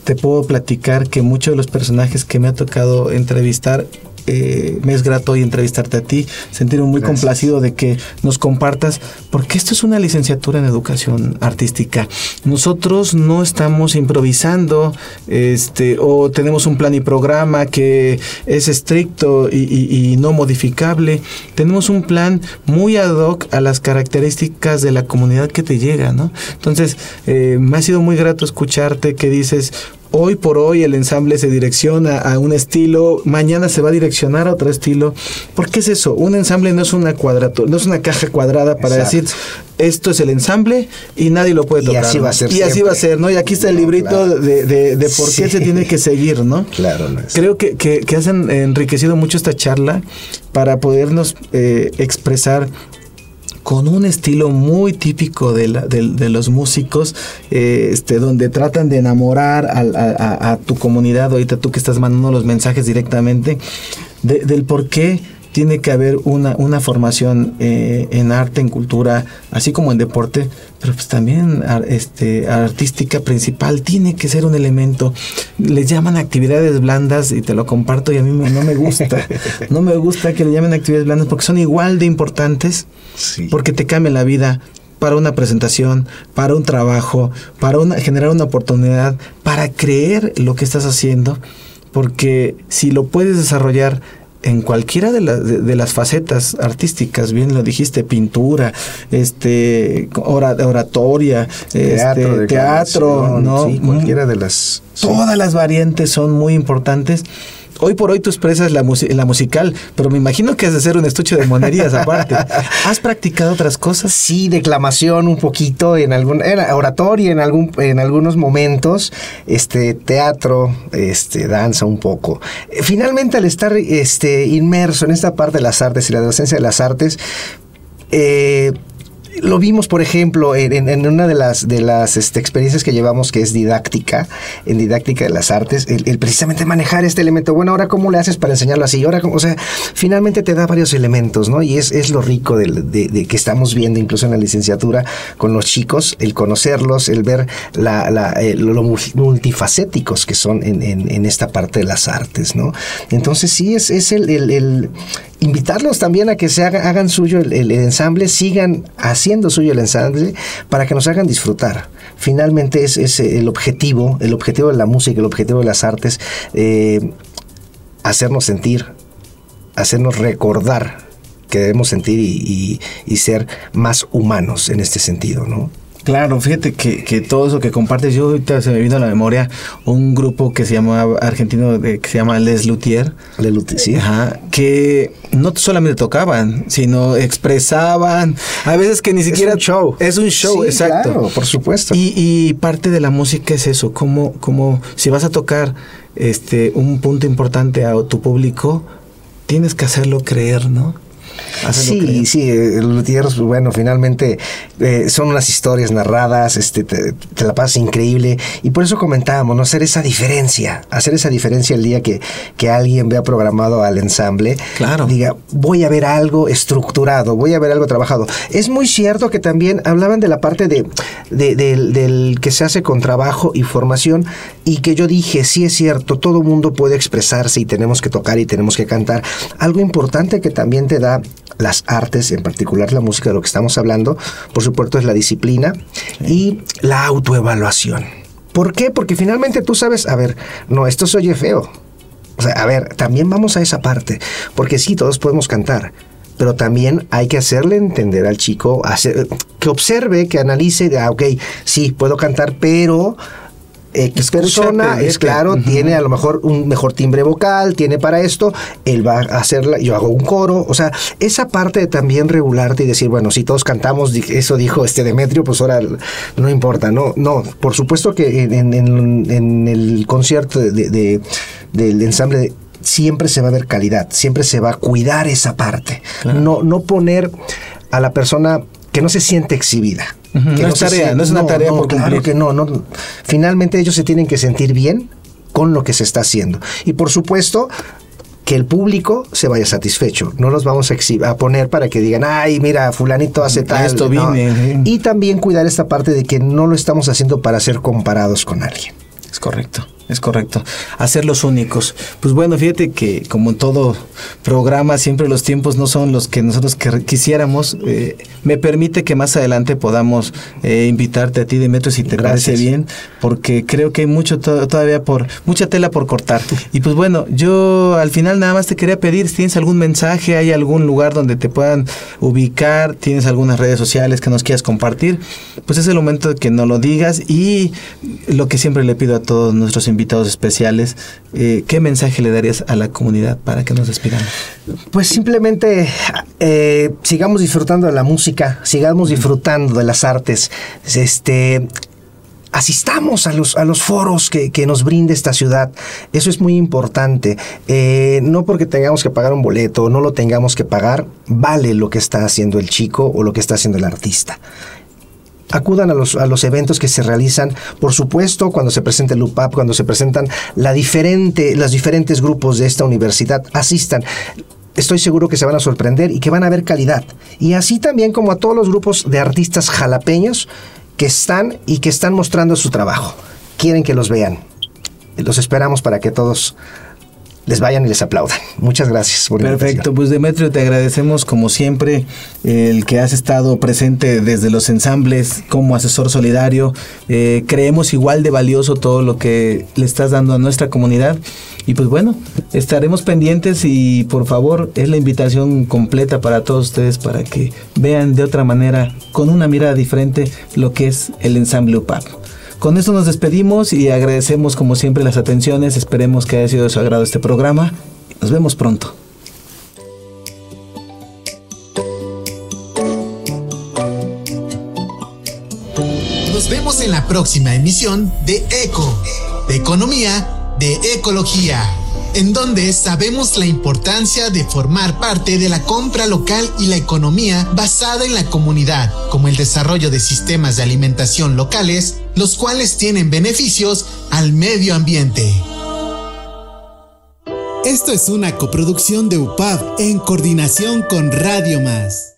te puedo platicar que muchos de los personajes que me ha tocado entrevistar eh, me es grato hoy entrevistarte a ti, sentirme muy complacido de que nos compartas, porque esto es una licenciatura en educación artística. Nosotros no estamos improvisando, este, o tenemos un plan y programa que es estricto y, no modificable. Tenemos un plan muy ad hoc a las características de la comunidad que te llega, ¿no? Entonces, eh, me ha sido muy grato escucharte que dices, Hoy por hoy el ensamble se direcciona a un estilo, mañana se va a direccionar a otro estilo. ¿Por qué es eso? Un ensamble no es una cuadratura, no es una caja cuadrada para decir esto es el ensamble y nadie lo puede tocar. Y así va a ser. Y así va a ser, ¿no? Y aquí está el librito de, por qué se tiene que seguir, ¿no? Claro. No Creo que, que, que, han enriquecido mucho esta charla para podernos eh, expresar con un estilo muy típico de, de, los músicos, eh, este, donde tratan de enamorar a, tu comunidad, ahorita tú que estás mandando los mensajes directamente, del por qué tiene que haber una, una formación eh, en arte, en cultura, así como en deporte, pero pues también este, artística principal tiene que ser un elemento. Les llaman actividades blandas y te lo comparto y a mí no me gusta. <laughs> no me gusta que le llamen actividades blandas porque son igual de importantes, porque te cambian la vida para una presentación, para un trabajo, para una, generar una oportunidad, para creer lo que estás haciendo, porque si lo puedes desarrollar en cualquiera de, de, las facetas artísticas, bien lo dijiste, pintura, este, oratoria, teatro, este, teatro ¿no? cualquiera de las... Todas las variantes son muy importantes hoy por hoy tú expresas la, la musical, pero me imagino que has de hacer un estuche de monerías aparte. <laughs> ¿Has practicado otras cosas? Sí, declamación un poquito, en algún oratoria en algún en algunos momentos, este teatro, este danza un poco. Finalmente al estar este inmerso en esta parte de las artes y la docencia de las artes, eh, lo vimos, por ejemplo, en, una de las, de las este, experiencias que llevamos, que es didáctica, en didáctica de las artes, el, precisamente manejar este elemento. Bueno, ahora, ¿cómo le haces para enseñarlo así? Ahora, o sea, finalmente te da varios elementos, ¿no? Y es, es lo rico de, que estamos viendo, incluso en la licenciatura, con los chicos, el conocerlos, el ver la, la, eh, lo multifacéticos que son en, en, esta parte de las artes, ¿no? Entonces, sí, es, es el, invitarlos también a que se hagan suyo el ensamble, sigan haciendo suyo el ensamble para que nos hagan disfrutar. Finalmente es, el objetivo, el objetivo de la música, el objetivo de las artes, eh, hacernos sentir, hacernos recordar que debemos sentir y, ser más humanos en este sentido, ¿no? Claro, fíjate que, que, todo eso que compartes, yo ahorita se me vino a la memoria un grupo que se llama argentino que se llama Les Luthier. Les Luthier, sí. Ajá, que no solamente tocaban, sino expresaban, a veces que ni siquiera... Es un show. Es un show, exacto. Claro, por supuesto. Y, y, parte de la música es eso, como, como si vas a tocar este un punto importante a tu público, tienes que hacerlo creer, ¿no? Sí, sí, los tierros, bueno, finalmente eh, son unas historias narradas, este, te, la pasas increíble y por eso comentábamos, ¿no? Hacer esa diferencia, hacer esa diferencia el día que, que alguien vea programado al ensamble, claro. diga, voy a ver algo estructurado, voy a ver algo trabajado. Es muy cierto que también hablaban de la parte de, del que se hace con trabajo y formación y que yo dije, sí es cierto, todo mundo puede expresarse y tenemos que tocar y tenemos que cantar. Algo importante que también te da las artes, en particular la música de lo que estamos hablando, por supuesto es la disciplina y la autoevaluación. ¿Por qué? Porque finalmente tú sabes, a ver, no, esto se oye feo. O sea, a ver, también vamos a esa parte, porque sí, todos podemos cantar, pero también hay que hacerle entender al chico, que observe, que analice, ah, ok, sí, puedo cantar, pero X persona, es claro, tiene a lo mejor un mejor timbre vocal, tiene para esto, él va a hacerla, yo hago un coro, o sea, esa parte de también regularte y decir, bueno, si todos cantamos, eso dijo este Demetrio, pues ahora no importa, no, no, por supuesto que en, el concierto de, del ensamble siempre se va a ver calidad, siempre se va a cuidar esa parte, no, no poner a la persona que no se siente exhibida no, es tarea, no es una tarea por Claro que no, no. Finalmente ellos se tienen que sentir bien con lo que se está haciendo. Y por supuesto, que el público se vaya satisfecho. No los vamos a, a poner para que digan, ay, mira, fulanito hace tal. Esto vine. Y también cuidar esta parte de que no lo estamos haciendo para ser comparados con alguien. Es correcto. Es correcto. Hacerlos únicos. Pues bueno, fíjate que como en todo programa, siempre los tiempos no son los que nosotros quisiéramos. Eh, me permite que más adelante podamos eh, invitarte a ti, Demetrio, si te parece bien, porque creo que hay mucho todavía por, mucha tela por cortar. Y pues bueno, yo al final nada más te quería pedir si tienes algún mensaje, hay algún lugar donde te puedan ubicar, tienes algunas redes sociales que nos quieras compartir, pues es el momento de que nos lo digas y lo que siempre le pido a todos nuestros invitados especiales, eh, ¿qué mensaje le darías a la comunidad para que nos despidamos? Pues simplemente eh, sigamos disfrutando de la música, sigamos disfrutando de las artes, este, asistamos a los, a los foros que, nos brinde esta ciudad. Eso es muy importante. Eh, no porque tengamos que pagar un boleto, no lo tengamos que pagar, vale lo que está haciendo el chico o lo que está haciendo el artista acudan a los, a los eventos que se realizan, por supuesto, cuando se presenta el UPAP, cuando se presentan la diferente, los diferentes grupos de esta universidad, asistan estoy seguro que se van a sorprender y que van a ver calidad. Y así también como a todos los grupos de artistas jalapeños que están y que están mostrando su trabajo. Quieren que los vean. Los esperamos para que todos les vayan y les aplaudan. Muchas gracias. Por Perfecto, pues Demetrio, te agradecemos como siempre el que has estado presente desde los ensambles como asesor solidario. Eh, creemos igual de valioso todo lo que le estás dando a nuestra comunidad. Y pues bueno, estaremos pendientes y por favor es la invitación completa para todos ustedes para que vean de otra manera, con una mirada diferente, lo que es el ensamble UPAP. Con esto nos despedimos y agradecemos como siempre las atenciones. Esperemos que haya sido de su agrado este programa. Nos vemos pronto. Nos vemos en la próxima emisión de ECO, de Economía, de Ecología en donde sabemos la importancia de formar parte de la compra local y la economía basada en la comunidad, como el desarrollo de sistemas de alimentación locales, los cuales tienen beneficios al medio ambiente. Esto es una coproducción de UPAV en coordinación con Radio Más.